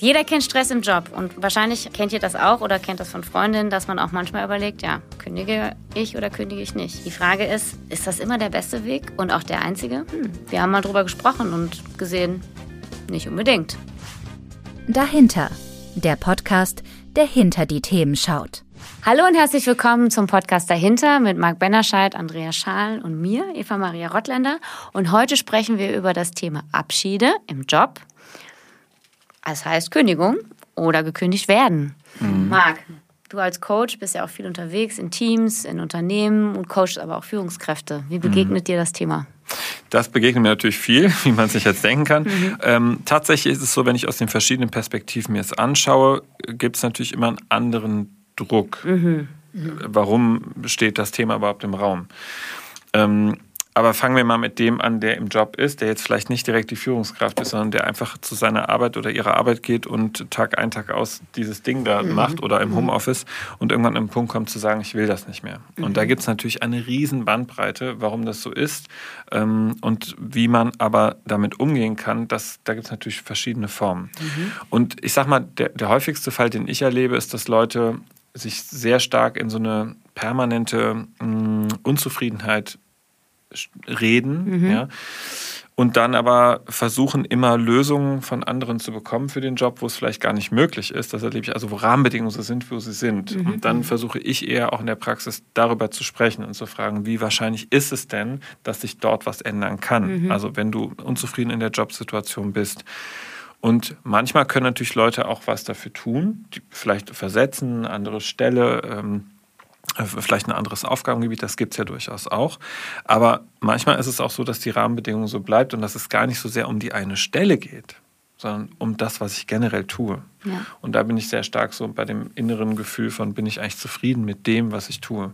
Jeder kennt Stress im Job und wahrscheinlich kennt ihr das auch oder kennt das von Freundinnen, dass man auch manchmal überlegt, ja, kündige ich oder kündige ich nicht. Die Frage ist, ist das immer der beste Weg und auch der einzige? Hm, wir haben mal drüber gesprochen und gesehen, nicht unbedingt. Dahinter, der Podcast, der hinter die Themen schaut. Hallo und herzlich willkommen zum Podcast Dahinter mit Marc Bennerscheid, Andrea Schaal und mir, Eva Maria Rottländer. Und heute sprechen wir über das Thema Abschiede im Job das heißt Kündigung oder gekündigt werden. Mhm. Marc, du als Coach bist ja auch viel unterwegs in Teams, in Unternehmen und coachst aber auch Führungskräfte. Wie begegnet mhm. dir das Thema? Das begegnet mir natürlich viel, wie man sich jetzt denken kann. Mhm. Ähm, tatsächlich ist es so, wenn ich aus den verschiedenen Perspektiven mir es anschaue, gibt es natürlich immer einen anderen Druck. Mhm. Mhm. Warum steht das Thema überhaupt im Raum? Ähm, aber fangen wir mal mit dem an, der im Job ist, der jetzt vielleicht nicht direkt die Führungskraft ist, sondern der einfach zu seiner Arbeit oder ihrer Arbeit geht und Tag ein, Tag aus dieses Ding da mhm. macht oder im mhm. Homeoffice und irgendwann an den Punkt kommt zu sagen, ich will das nicht mehr. Mhm. Und da gibt es natürlich eine riesen Bandbreite, warum das so ist ähm, und wie man aber damit umgehen kann, das, da gibt es natürlich verschiedene Formen. Mhm. Und ich sag mal, der, der häufigste Fall, den ich erlebe, ist, dass Leute sich sehr stark in so eine permanente mh, mm, Unzufriedenheit reden, mhm. ja. Und dann aber versuchen, immer Lösungen von anderen zu bekommen für den Job, wo es vielleicht gar nicht möglich ist. Das erlebe ich also, wo Rahmenbedingungen so sind, wo sie sind. Mhm. Und dann versuche ich eher auch in der Praxis darüber zu sprechen und zu fragen, wie wahrscheinlich ist es denn, dass sich dort was ändern kann? Mhm. Also wenn du unzufrieden in der Jobsituation bist. Und manchmal können natürlich Leute auch was dafür tun, die vielleicht versetzen, andere Stelle. Ähm, äh, vielleicht ein anderes Aufgabengebiet, das gibt es ja durchaus auch. Aber manchmal ist es auch so, dass die Rahmenbedingungen so bleibt und dass es gar nicht so sehr um die eine Stelle geht, sondern um das, was ich generell tue. Ja. Und da bin ich sehr stark so bei dem inneren Gefühl von, bin ich eigentlich zufrieden mit dem, was ich tue.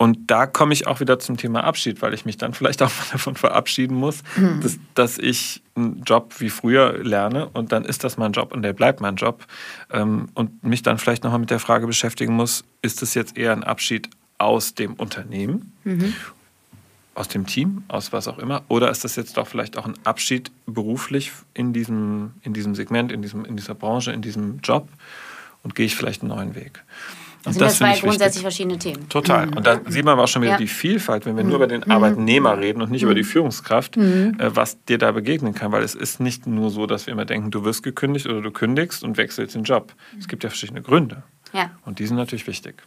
Und da komme ich auch wieder zum Thema Abschied, weil ich mich dann vielleicht auch mal davon verabschieden muss, mhm. dass, dass, ich einen Job wie früher lerne und dann ist das mein Job und der bleibt mein Job. Ähm, und mich dann vielleicht nochmal mit der Frage beschäftigen muss, ist es jetzt eher ein Abschied aus dem Unternehmen, mhm. aus dem Team, aus was auch immer, oder ist das jetzt doch vielleicht auch ein Abschied beruflich in diesem, in diesem Segment, in, diesem, in dieser Branche, in diesem Job und gehe ich vielleicht einen neuen Weg? Das sind das zwei grundsätzlich wichtig. verschiedene Themen. Total. Mhm. Und da sieht man aber auch schon wieder ja. die Vielfalt, wenn wir mhm. nur über den mhm. Arbeitnehmer reden und nicht mhm. über die Führungskraft, mhm. äh, was dir da begegnen kann. Weil es ist nicht nur so, dass wir immer denken, du wirst gekündigt oder du kündigst und wechselst den Job. Es gibt ja verschiedene Gründe. Ja. Und die sind natürlich wichtig.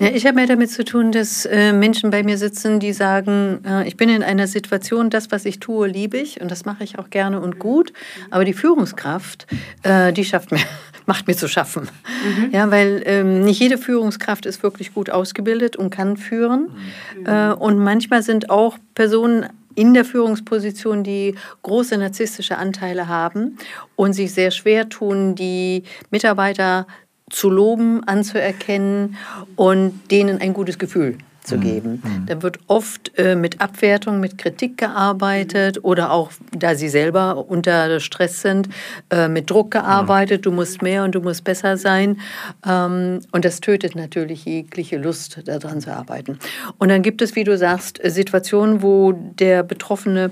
Ja, ich habe mehr damit zu tun, dass äh, Menschen bei mir sitzen, die sagen, äh, ich bin in einer Situation, das, was ich tue, liebe ich und das mache ich auch gerne und gut, aber die Führungskraft, äh, die schafft mir, macht mir zu schaffen. Mhm. Ja, weil ähm, nicht jede Führungskraft ist wirklich gut ausgebildet und kann führen. Mhm. Äh, und manchmal sind auch Personen in der Führungsposition, die große narzisstische Anteile haben und sich sehr schwer tun, die Mitarbeiter zu loben, anzuerkennen und denen ein gutes Gefühl zu mhm. geben. Mhm. Da wird oft äh, mit Abwertung, mit Kritik gearbeitet oder auch, da sie selber unter Stress sind, äh, mit Druck gearbeitet. Du musst mehr und du musst besser sein. Ähm, und das tötet natürlich jegliche Lust, daran zu arbeiten. Und dann gibt es, wie du sagst, Situationen, wo der Betroffene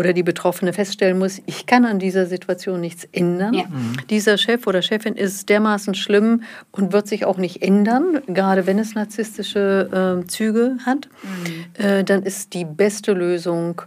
oder die Betroffene feststellen muss, ich kann an dieser Situation nichts ändern. Ja. Mhm. Dieser Chef oder Chefin ist dermaßen schlimm und wird sich auch nicht ändern, gerade wenn es narzisstische äh, Züge hat. Mhm. Äh, dann ist die beste Lösung,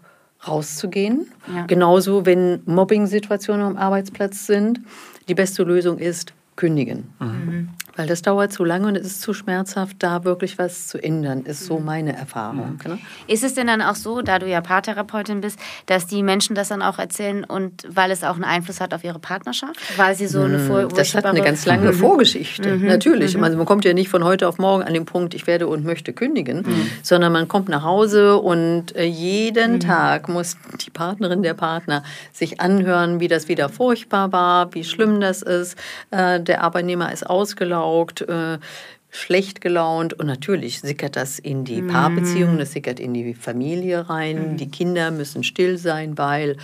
rauszugehen. Ja. Genauso, wenn Mobbing-Situationen am Arbeitsplatz sind. Die beste Lösung ist, kündigen. Mhm. Weil das dauert zu lange und es ist zu schmerzhaft, da wirklich was zu ändern, ist so mhm. meine Erfahrung. Mhm. Ist es denn dann auch so, da du ja Paartherapeutin bist, dass die Menschen das dann auch erzählen und weil es auch einen Einfluss hat auf ihre Partnerschaft? Weil sie so eine mhm. Vor Das hat eine ganz lange mhm. Vorgeschichte, mhm. natürlich. Mhm. Also man kommt ja nicht von heute auf morgen an den Punkt, ich werde und möchte kündigen, sondern man kommt nach Hause und äh, jeden Tag muss die Partnerin, der Partner sich anhören, wie das wieder furchtbar war, wie schlimm das ist. Äh, der Arbeitnehmer ist ausgelaugt, äh, schlecht gelaunt und natürlich sickert das in die Paarbeziehungen, das sickert in die Familie rein. Die Kinder müssen still sein, weil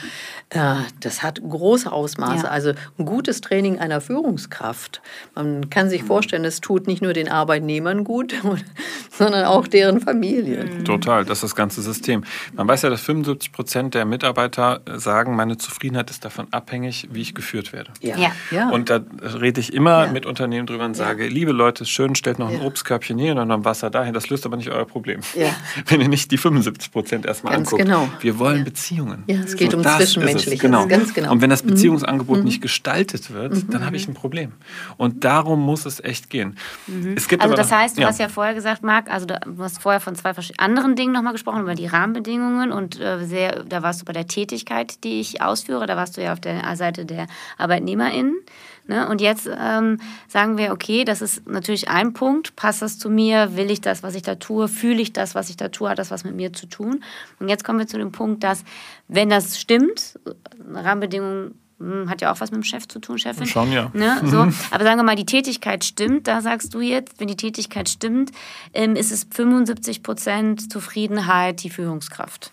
äh, das hat große Ausmaße. Ja. Also ein gutes Training einer Führungskraft. Man kann sich vorstellen, es tut nicht nur den Arbeitnehmern gut, sondern auch deren Familien. Total, das ist das ganze System. Man weiß ja, dass 75 Prozent der Mitarbeiter sagen, meine Zufriedenheit ist davon abhängig, wie ich geführt werde. Ja. ja. Und da rede ich immer Ja. mit Unternehmen drüber und sage, liebe Leute, ist schön, stellt noch ein Ja. Obstkörbchen hier und noch ein Wasser dahin. Das löst aber nicht euer Problem. Ja. Wenn ihr nicht die 75 Prozent erstmal Ganz anguckt. genau. Wir wollen Ja. Beziehungen. Ja, es geht um das ist es, Zwischenmenschliches. Genau. Ganz genau. Und wenn das Beziehungsangebot nicht gestaltet wird, dann habe ich ein Problem. Und darum muss es echt gehen. Es gibt Also aber das heißt, du hast ja vorher gesagt, Marc, also du hast vorher von zwei anderen Dingen nochmal gesprochen, über die Rahmenbedingungen und äh, sehr, da warst du bei der Tätigkeit, die ich ausführe, da warst du ja auf der Seite der ArbeitnehmerInnen. Ne? Und jetzt ähm, sagen wir, okay, das ist natürlich ein Punkt, passt das zu mir, will ich das, was ich da tue, fühle ich das, was ich da tue, hat das was mit mir zu tun. Und jetzt kommen wir zu dem Punkt, dass, wenn das stimmt, Rahmenbedingungen hm, hat ja auch was mit dem Chef zu tun, Chefin. Schon, ja. Ne, so. Aber sagen wir mal, die Tätigkeit stimmt, da sagst du jetzt, wenn die Tätigkeit stimmt, ähm, ist es 75 Prozent Zufriedenheit die Führungskraft.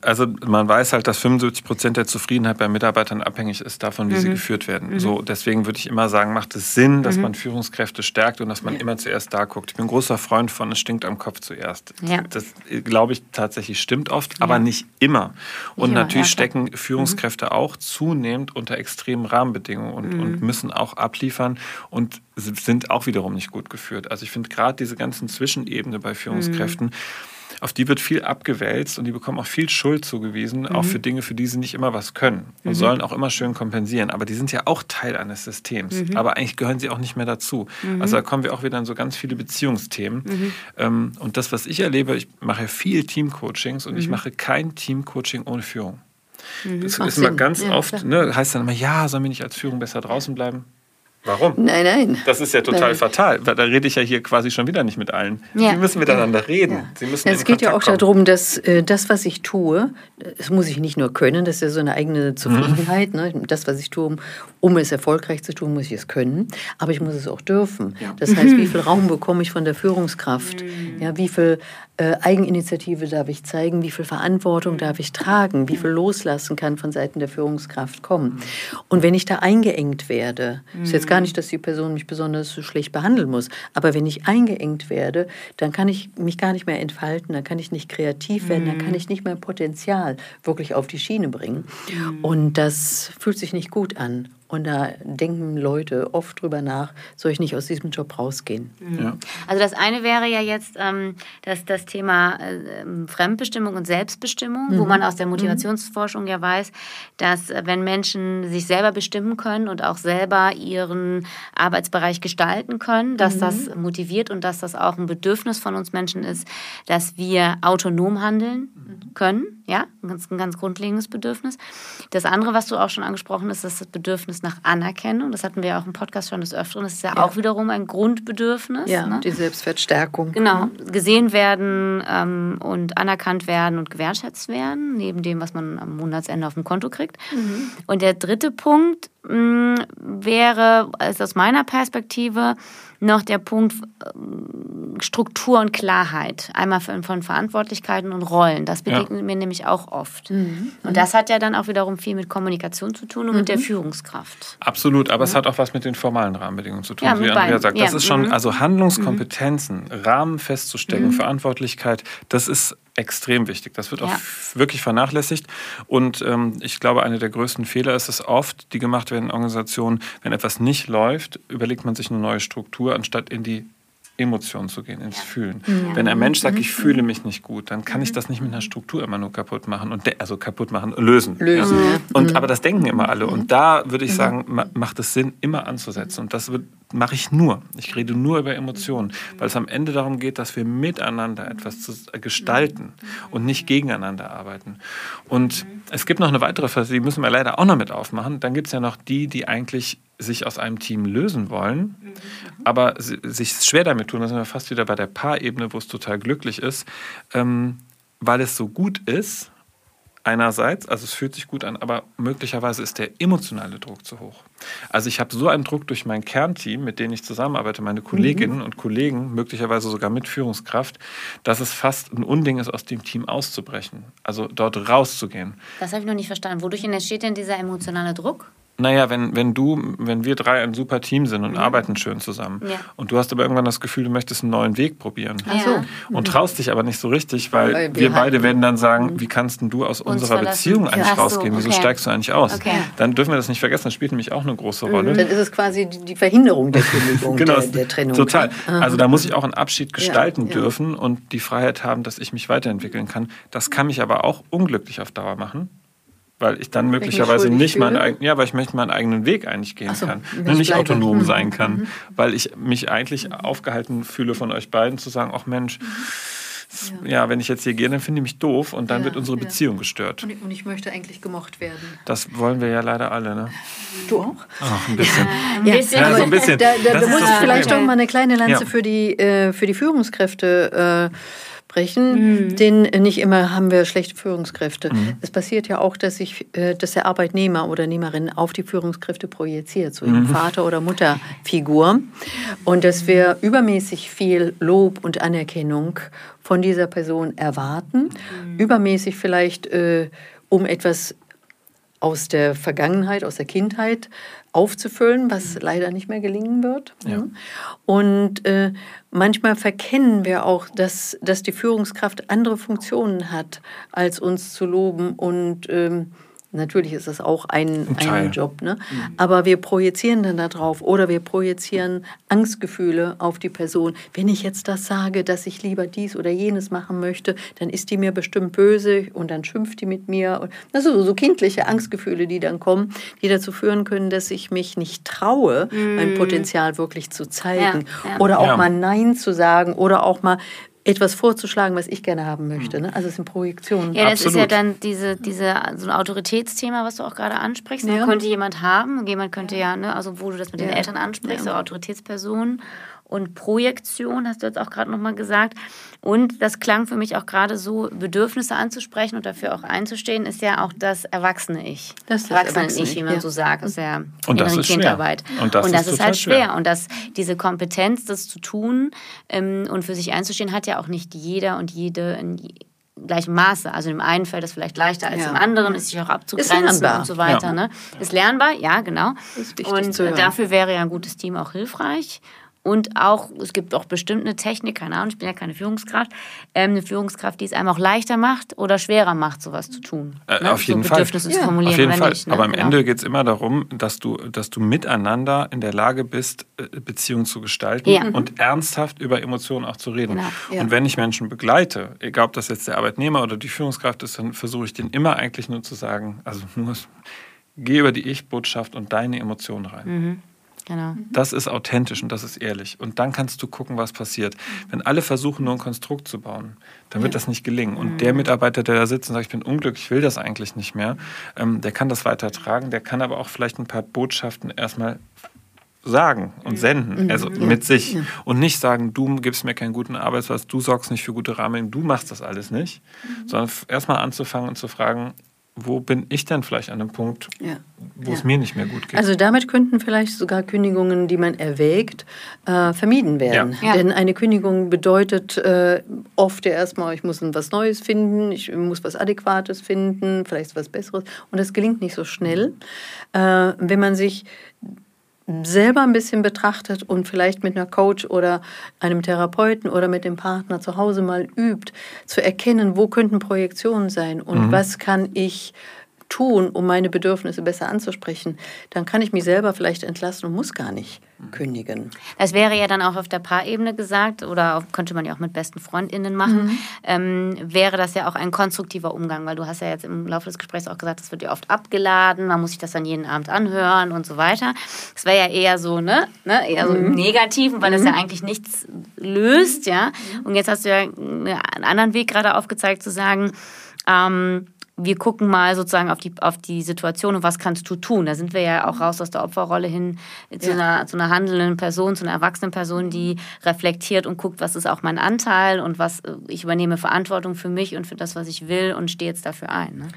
Also man weiß halt, dass 75 Prozent der Zufriedenheit bei Mitarbeitern abhängig ist davon, wie sie geführt werden. So, deswegen würde ich immer sagen, macht es Sinn, dass man Führungskräfte stärkt und dass man immer zuerst da guckt. Ich bin ein großer Freund von, es stinkt am Kopf zuerst. Ja. Das glaube ich tatsächlich stimmt oft, aber nicht immer. Und natürlich ja, stecken Führungskräfte auch zunehmend unter extremen Rahmenbedingungen und, und müssen auch abliefern und sind auch wiederum nicht gut geführt. Also ich finde gerade diese ganzen Zwischenebene bei Führungskräften, auf die wird viel abgewälzt und die bekommen auch viel Schuld zugewiesen, auch für Dinge, für die sie nicht immer was können und sollen auch immer schön kompensieren. Aber die sind ja auch Teil eines Systems. Aber eigentlich gehören sie auch nicht mehr dazu. Also da kommen wir auch wieder in so ganz viele Beziehungsthemen. Ähm, und das, was ich erlebe, ich mache viel Teamcoachings und ich mache kein Teamcoaching ohne Führung. Das Macht ist immer ganz Ja, oft, ne, heißt dann immer, ja, sollen wir nicht als Führung besser draußen bleiben? Warum? Nein, nein. Das ist ja total Nein. fatal, weil da rede ich ja hier quasi schon wieder nicht mit allen. Ja. Sie müssen miteinander reden. Sie müssen Ja, es geht ja auch Kontakt kommen. darum, dass äh, das, was ich tue, das muss ich nicht nur können, das ist ja so eine eigene Zufriedenheit. Ne? Das, was ich tue, um, um es erfolgreich zu tun, muss ich es können, aber ich muss es auch dürfen. Das heißt, wie viel Raum bekomme ich von der Führungskraft? Ja, wie viel äh, Eigeninitiative darf ich zeigen? Wie viel Verantwortung darf ich tragen? Wie viel loslassen kann von Seiten der Führungskraft kommen? Und wenn ich da eingeengt werde, ist jetzt gar nicht, dass die Person mich besonders so schlecht behandeln muss, aber wenn ich eingeengt werde, dann kann ich mich gar nicht mehr entfalten, dann kann ich nicht kreativ werden, dann kann ich nicht mein Potenzial wirklich auf die Schiene bringen. Und das fühlt sich nicht gut an. Und da denken Leute oft drüber nach, soll ich nicht aus diesem Job rausgehen? Ja. Also das eine wäre ja jetzt ähm, das, das Thema äh, Fremdbestimmung und Selbstbestimmung, wo man aus der Motivationsforschung ja weiß, dass äh, wenn Menschen sich selber bestimmen können und auch selber ihren Arbeitsbereich gestalten können, dass das motiviert und dass das auch ein Bedürfnis von uns Menschen ist, dass wir autonom handeln können. Ja, ein ganz, ein ganz grundlegendes Bedürfnis. Das andere, was du auch schon angesprochen hast, ist das Bedürfnis nach Anerkennung. Das hatten wir ja auch im Podcast schon des Öfteren. Das ist ja, auch wiederum ein Grundbedürfnis. Ja, ne? die Selbstwertstärkung. Genau, gesehen werden ähm, und anerkannt werden und gewertschätzt werden, neben dem, was man am Monatsende auf dem Konto kriegt. Und der dritte Punkt mh, wäre also aus meiner Perspektive noch der Punkt ähm, Struktur und Klarheit. Einmal von, Verantwortlichkeiten und Rollen. Das begegnet mir nämlich auch oft. Und das hat ja dann auch wiederum viel mit Kommunikation zu tun und mit der Führungskraft. Absolut, aber es hat auch was mit den formalen Rahmenbedingungen zu tun, Ja, wie Andrea sagt. Das Ja, ist schon, mhm. also Handlungskompetenzen, Rahmen festzustecken, Verantwortlichkeit, das ist extrem wichtig. Das wird auch Ja. f- wirklich vernachlässigt. Und ähm, ich glaube, einer der größten Fehler ist es oft, die gemacht werden in Organisationen, wenn etwas nicht läuft, überlegt man sich eine neue Struktur, anstatt in die Emotionen zu gehen, ins Fühlen. Wenn ein Mensch sagt, ich fühle mich nicht gut, dann kann ich das nicht mit einer Struktur immer nur kaputt machen und also kaputt machen, lösen. Lösen, Ja. ja. Und aber das denken immer alle. Und da würde ich sagen, ma- macht es Sinn, immer anzusetzen. Und das mache ich nur. Ich rede nur über Emotionen, weil es am Ende darum geht, dass wir miteinander etwas äh, gestalten und nicht gegeneinander arbeiten. Und es gibt noch eine weitere Phase, die müssen wir leider auch noch mit aufmachen. Dann gibt es ja noch die, die eigentlich sich aus einem Team lösen wollen, aber si- sich schwer damit tun. Da sind wir fast wieder bei der Paarebene, wo es total glücklich ist, ähm, weil es so gut ist, einerseits, also es fühlt sich gut an, aber möglicherweise ist der emotionale Druck zu hoch. Also ich habe so einen Druck durch mein Kernteam, mit denen ich zusammenarbeite, meine Kolleginnen mhm. und Kollegen, möglicherweise sogar mit Führungskraft, dass es fast ein Unding ist, aus dem Team auszubrechen, also dort rauszugehen. Das habe ich noch nicht verstanden. Wodurch entsteht denn dieser emotionale Druck? Naja, wenn, wenn du, wenn wir drei ein super Team sind und ja. arbeiten schön zusammen ja. und du hast aber irgendwann das Gefühl, du möchtest einen neuen Weg probieren Ach so. und traust dich aber nicht so richtig, weil, weil wir, wir beide werden dann sagen, mhm. wie kannst denn du aus unserer Beziehung eigentlich Ach rausgehen? So, okay. Wieso steigst du eigentlich aus? Okay. Dann dürfen wir das nicht vergessen, das spielt nämlich auch eine große mhm. Rolle. Dann ist es quasi die Verhinderung der Kündigung, genau, der, der, Trennung. Total. Also da muss ich auch einen Abschied gestalten ja, dürfen und die Freiheit haben, dass ich mich weiterentwickeln kann. Das kann mich aber auch unglücklich auf Dauer machen weil ich dann möglicherweise nicht meinen ja, weil ich möchte meinen eigenen Weg eigentlich gehen so, kann, ne, nicht autonom mhm. sein kann, mhm. weil ich mich eigentlich mhm. aufgehalten fühle von euch beiden zu sagen, ach Mensch, ja. ja. wenn ich jetzt hier gehe, dann finde ich mich doof und dann ja, wird unsere ja. Beziehung gestört. Und ich, und ich, möchte eigentlich gemocht werden. Das wollen wir ja leider alle, ne? Du auch? Ach, ein bisschen. ein bisschen. Ja, so ein bisschen. Da, da, da muss ich vielleicht doch mal eine kleine Lanze für, die, äh, für die Führungskräfte äh, sprechen, mhm. denn nicht immer haben wir schlechte Führungskräfte. Mhm. Es passiert ja auch, dass sich, äh, dass der Arbeitnehmer oder Nehmerin auf die Führungskräfte projiziert, so mhm. Vater- oder Mutterfigur, und dass wir übermäßig viel Lob und Anerkennung von dieser Person erwarten, mhm. übermäßig vielleicht äh, um etwas aus der Vergangenheit, aus der Kindheit aufzufüllen, was mhm. leider nicht mehr gelingen wird. Ja. Mhm. Und äh, manchmal verkennen wir auch, dass, dass die Führungskraft andere Funktionen hat, als uns zu loben und ähm, Natürlich ist das auch ein, ein Job, ne? Mhm. aber wir projizieren dann darauf oder wir projizieren Angstgefühle auf die Person. Wenn ich jetzt das sage, dass ich lieber dies oder jenes machen möchte, dann ist die mir bestimmt böse und dann schimpft die mit mir. Also so kindliche Angstgefühle, die dann kommen, die dazu führen können, dass ich mich nicht traue, mhm. mein Potenzial wirklich zu zeigen ja, ja. oder auch ja. mal Nein zu sagen oder auch mal etwas vorzuschlagen, was ich gerne haben möchte. Ne? Also es sind Projektionen. Ja, das Absolut. ist ja dann diese, diese, so ein Autoritätsthema, was du auch gerade ansprichst. Ja. Man könnte jemand haben, jemand könnte ja, ne, also wo du das mit ja. den Eltern ansprichst, ja. so Autoritätspersonen und Projektion, hast du jetzt auch gerade nochmal gesagt. Und das klang für mich auch gerade so, Bedürfnisse anzusprechen und dafür auch einzustehen, ist ja auch das erwachsene Ich. Das, das erwachsene, erwachsene Ich, wie man ja. so sagt. Das ist ja und das ist Kindarbeit. Schwer. Und das, und das ist, ist halt schwer. schwer. Und das, diese Kompetenz, das zu tun ähm, und für sich einzustehen, hat ja auch nicht jeder und jede in gleichem Maße. Also im einen fällt das vielleicht leichter als ja. im anderen, ist sich auch abzugrenzen und so weiter. Ja. Ne? Ist lernbar, ja, genau. und dafür wäre ja ein gutes Team auch hilfreich. Und auch, es gibt auch bestimmt eine Technik, keine Ahnung, ich bin ja keine Führungskraft, ähm, eine Führungskraft, die es einem auch leichter macht oder schwerer macht, sowas zu tun. Äh, ne? Auf jeden so Fall. Bedürfnisse ja. zu formulieren. Auf jeden Fall. Nicht, ne? Aber am genau. Ende geht es immer darum, dass du, dass du miteinander in der Lage bist, äh, Beziehungen zu gestalten ja. und mhm. ernsthaft über Emotionen auch zu reden. Genau. Ja. Und wenn ich Menschen begleite, egal ob das jetzt der Arbeitnehmer oder die Führungskraft ist, dann versuche ich denen immer eigentlich nur zu sagen, also nur, geh über die Ich-Botschaft und deine Emotionen rein. Mhm. Genau. Das ist authentisch und das ist ehrlich. Und dann kannst du gucken, was passiert. Wenn alle versuchen, nur ein Konstrukt zu bauen, dann wird ja. das nicht gelingen. Und mhm. der Mitarbeiter, der da sitzt und sagt, ich bin unglücklich, ich will das eigentlich nicht mehr, ähm, der kann das weitertragen. Der kann aber auch vielleicht ein paar Botschaften erstmal sagen und senden, mhm. also mit sich. Und nicht sagen, du gibst mir keinen guten Arbeitsplatz, du sorgst nicht für gute Rahmenbedingungen, du machst das alles nicht. Mhm. Sondern erstmal anzufangen und zu fragen, wo bin ich denn vielleicht an einem Punkt, ja. wo ja. es mir nicht mehr gut geht? Also damit könnten vielleicht sogar Kündigungen, die man erwägt, äh, vermieden werden. Ja. Denn eine Kündigung bedeutet äh, oft ja erstmal, ich muss was Neues finden, ich muss was Adäquates finden, vielleicht was Besseres. Und das gelingt nicht so schnell. Äh, wenn man sich selber ein bisschen betrachtet und vielleicht mit einer Coach oder einem Therapeuten oder mit dem Partner zu Hause mal übt, zu erkennen, wo könnten Projektionen sein und mhm. was kann ich tun, um meine Bedürfnisse besser anzusprechen, dann kann ich mich selber vielleicht entlassen und muss gar nicht kündigen. Das wäre ja dann auch auf der Paarebene gesagt oder auch, könnte man ja auch mit besten FreundInnen machen, mhm. ähm, wäre das ja auch ein konstruktiver Umgang, weil du hast ja jetzt im Laufe des Gesprächs auch gesagt, das wird ja oft abgeladen, man muss sich das dann jeden Abend anhören und so weiter. Das wäre ja eher so, ne, ne eher so mhm. im Negativen, weil mhm. das ja eigentlich nichts löst, ja. Und jetzt hast du ja einen anderen Weg gerade aufgezeigt zu sagen, ähm, wir gucken mal sozusagen auf die, auf die Situation und was kannst du tun. Da sind wir ja auch raus aus der Opferrolle hin zu, ja. einer, zu einer handelnden Person, zu einer erwachsenen Person, die reflektiert und guckt, was ist auch mein Anteil und was ich übernehme Verantwortung für mich und für das, was ich will und stehe jetzt dafür ein. Ne?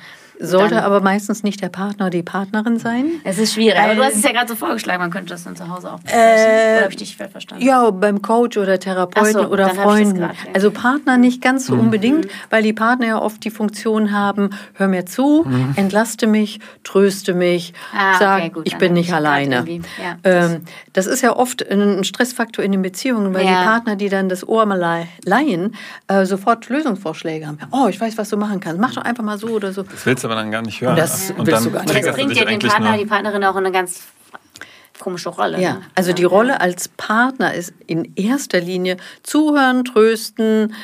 Sollte dann, aber meistens nicht der Partner oder die Partnerin sein. Es ist schwierig. Aber du hast es ja gerade so vorgeschlagen, man könnte das dann zu Hause auch besprechen. Äh, habe ich dich verstanden? Ja, beim Coach oder Therapeuten so, oder Freunden. Grad, ja. Also Partner nicht ganz so mhm. unbedingt, weil die Partner ja oft die Funktion haben, hör mir zu, mhm. entlaste mich, tröste mich, ah, sag, okay, gut, ich bin nicht alleine. Ja, ähm, das ist ja oft ein Stressfaktor in den Beziehungen, weil ja. die Partner, die dann das Ohr mal leihen, äh, sofort Lösungsvorschläge haben. Oh, ich weiß, was du machen kannst. Mach doch einfach mal so oder so. Das willst du aber dann gar nicht hören. Und das, und dann das bringt ja den Partner, die Partnerin auch in eine ganz komische Rolle. Ja, ne? also die Rolle als Partner ist in erster Linie zuhören, trösten,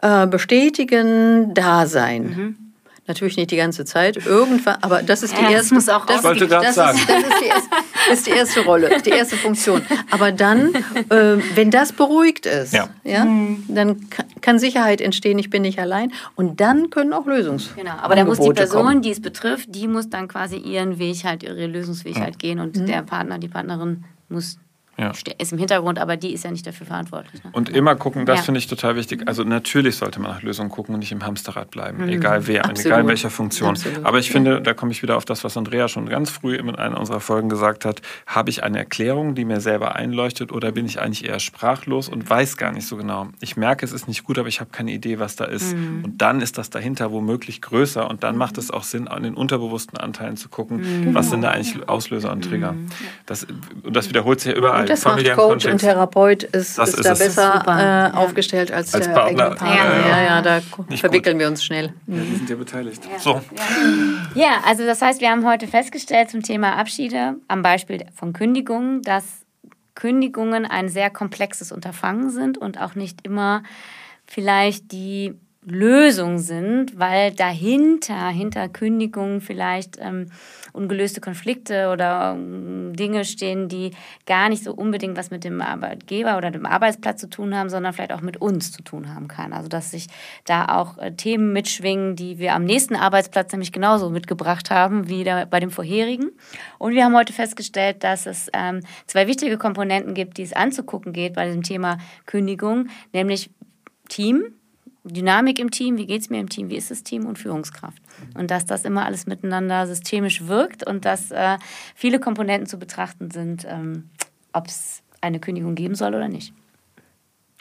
äh, bestätigen, da sein. Mhm. Natürlich nicht die ganze Zeit, irgendwann, aber das ist die ja, erste. Das muss auch das, wollte das, sagen. Ist, das ist, die erste, ist die erste Rolle, die erste Funktion. Aber dann, äh, wenn das beruhigt ist, ja. ja mhm. dann kann Sicherheit entstehen. Ich bin nicht allein. Und dann können auch Lösungs. Genau. Aber dann muss die Person, kommen. die es betrifft, die muss dann quasi ihren Weg halt, ihre Lösungsfähigkeit ja. gehen und mhm. der Partner, die Partnerin muss ja. ist im Hintergrund, aber die ist ja nicht dafür verantwortlich. Ne? Und immer gucken, das ja. finde ich total wichtig. Also natürlich sollte man nach Lösungen gucken und nicht im Hamsterrad bleiben, mhm. egal wer, Absolut. egal in welcher Funktion. Absolut. Aber ich finde, da komme ich wieder auf das, was Andrea schon ganz früh in einer unserer Folgen gesagt hat. Habe ich eine Erklärung, die mir selber einleuchtet oder bin ich eigentlich eher sprachlos und weiß gar nicht so genau? Ich merke, es ist nicht gut, aber ich habe keine Idee, was da ist. Mhm. Und dann ist das dahinter womöglich größer und dann macht es auch Sinn, an den unterbewussten Anteilen zu gucken, mhm. was sind da eigentlich Auslöser und Trigger. Mhm. Das, und das wiederholt sich ja überall das macht Coach Kontext. und Therapeut ist, ist, ist da besser äh, aufgestellt als, als der Partner. eigene Partner. Ja, ja, ja da Nicht verwickeln gut. wir uns schnell. Ja, wir sind ja beteiligt. Ja. So. Ja, also das heißt, wir haben heute festgestellt zum Thema Abschiede am Beispiel von Kündigungen, dass Kündigungen ein sehr komplexes Unterfangen sind und auch nicht immer vielleicht die Lösung sind, weil dahinter, hinter Kündigungen vielleicht ähm, ungelöste Konflikte oder ähm, Dinge stehen, die gar nicht so unbedingt was mit dem Arbeitgeber oder dem Arbeitsplatz zu tun haben, sondern vielleicht auch mit uns zu tun haben kann. Also dass sich da auch äh, Themen mitschwingen, die wir am nächsten Arbeitsplatz nämlich genauso mitgebracht haben wie bei dem vorherigen. Und wir haben heute festgestellt, dass es ähm, zwei wichtige Komponenten gibt, die es anzugucken geht bei dem Thema Kündigung, nämlich Team, Dynamik im Team, wie geht es mir im Team, wie ist das Team und Führungskraft. Und dass das immer alles miteinander systemisch wirkt und dass äh, viele Komponenten zu betrachten sind, ähm, ob es eine Kündigung geben soll oder nicht.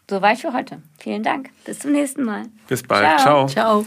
Soweit für heute. Vielen Dank. Bis zum nächsten Mal. Bis bald. Ciao. Ciao. Ciao.